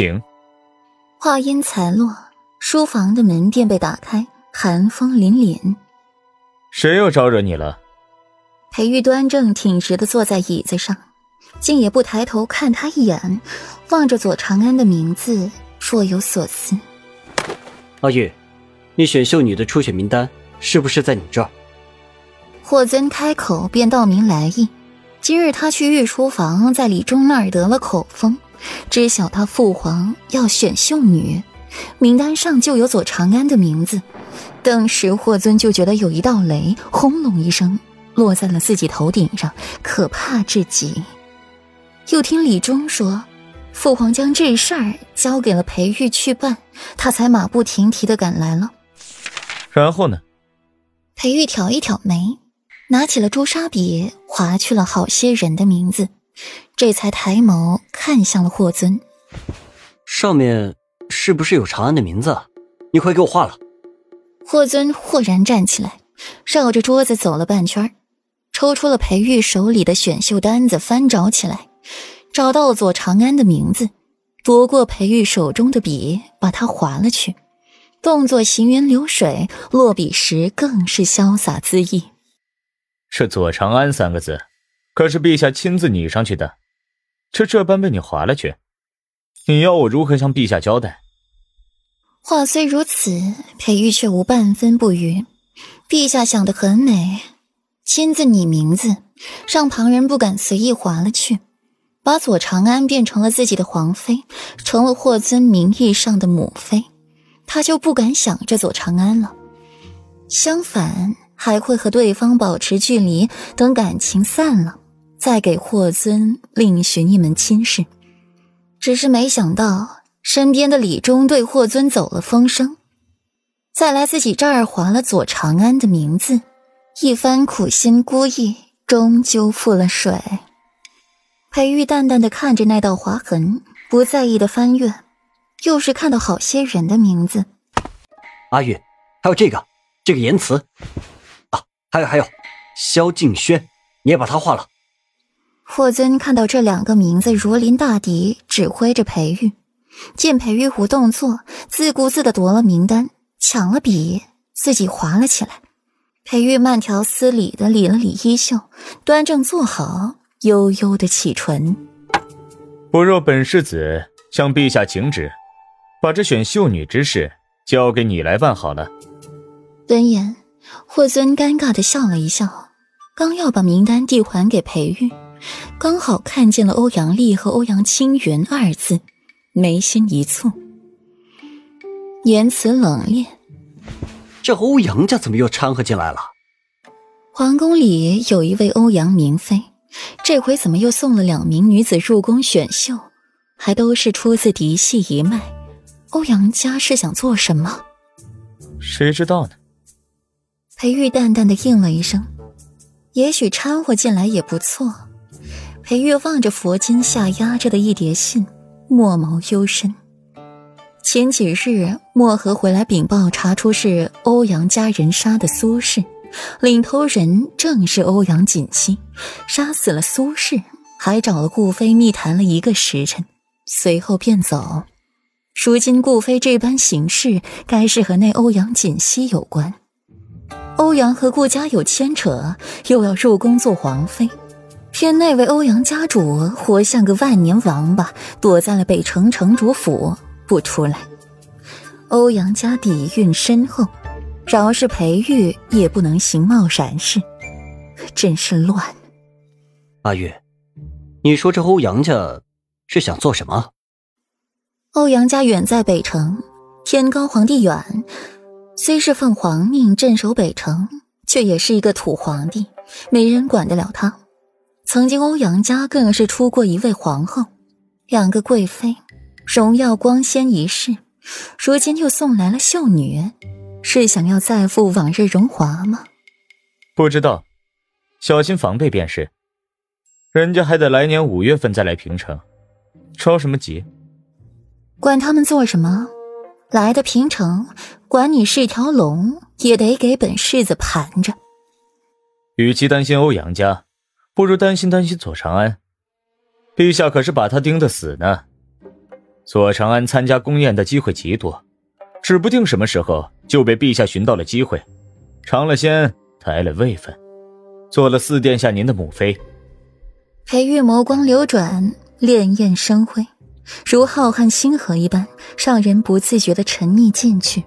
请。话音才落，书房的门便被打开，寒风凛凛。谁又招惹你了？裴玉端正挺直的坐在椅子上，竟也不抬头看他一眼，望着左长安的名字，若有所思。阿玉，你选秀女的初选名单是不是在你这儿？霍尊开口便道明来意。今日他去御书房，在李忠那儿得了口风，知晓他父皇要选秀女，名单上就有左长安的名字。当时霍尊就觉得有一道雷轰隆一声落在了自己头顶上，可怕至极。又听李忠说，父皇将这事儿交给了裴玉去办，他才马不停蹄的赶来了。然后呢？裴玉挑一挑眉，拿起了朱砂笔，划去了好些人的名字，这才抬眸看向了霍尊。上面是不是有长安的名字？你快给我画了。霍尊豁然站起来，绕着桌子走了半圈，抽出了裴玉手里的选秀单子，翻找起来，找到了左长安的名字，夺过裴玉手中的笔，把它划了去，动作行云流水，落笔时更是潇洒恣意。这左长安三个字，可是陛下亲自拟上去的，这这般被你划了去，你要我如何向陛下交代？话虽如此，裴玉却无半分不愉。陛下想得很美，亲自拟名字，让旁人不敢随意划了去，把左长安变成了自己的皇妃，成了霍尊名义上的母妃，他就不敢想着左长安了。相反，还会和对方保持距离，等感情散了，再给霍尊另寻一门亲事。只是没想到。身边的李忠对霍尊走了风声，再来自己这儿划了左长安的名字，一番苦心孤诣，终究付了水。裴玉淡淡的看着那道划痕，不在意的翻阅，又是看到好些人的名字。阿玉，还有这个，这个言辞，还有还有，萧敬轩，你也把他画了。霍尊看到这两个名字如临大敌，指挥着裴玉。见裴玉无动作，自顾自的夺了名单，抢了笔，自己划了起来。裴玉慢条斯理的理了理衣袖，端正坐好，悠悠的启唇：“不若本世子向陛下请旨，把这选秀女之事交给你来办好了。”闻言，霍尊尴尬的笑了一笑，刚要把名单递还给裴玉，刚好看见了欧阳丽和欧阳青云二字。眉心一蹙，言辞冷冽。这欧阳家怎么又掺和进来了？皇宫里有一位欧阳明妃，这回怎么又送了两名女子入宫选秀？还都是出自嫡系一脉。欧阳家是想做什么？谁知道呢？裴玉淡淡的应了一声：“也许掺和进来也不错。”裴玉望着佛经下压着的一叠信。墨眸幽深。前几日，墨河回来禀报，查出是欧阳家人杀的苏氏，领头人正是欧阳锦溪，杀死了苏氏，还找了顾飞密谈了一个时辰，随后便走。如今顾飞这般行事，该是和那欧阳锦溪有关。欧阳和顾家有牵扯，又要入宫做皇妃。偏那位欧阳家主活像个万年王八，躲在了北城城主府不出来。欧阳家底蕴深厚，饶是裴玉也不能形貌闪示，真是乱。阿玉，你说这欧阳家是想做什么？欧阳家远在北城，天高皇帝远，虽是奉皇命镇守北城，却也是一个土皇帝，没人管得了他。曾经欧阳家更是出过一位皇后，两个贵妃，荣耀光鲜一世。如今又送来了秀女，是想要再赴往日荣华吗？不知道，小心防备便是。人家还得来年五月份再来平城，着什么急？管他们做什么，来的平城，管你是条龙，也得给本世子盘着。与其担心欧阳家。不如担心担心左长安，陛下可是把他盯得死呢。左长安参加宫宴的机会极多，指不定什么时候就被陛下寻到了机会，尝了鲜，抬了位分，做了四殿下您的母妃。裴玉眸光流转，潋滟生辉，如浩瀚星河一般，让人不自觉的沉溺进去。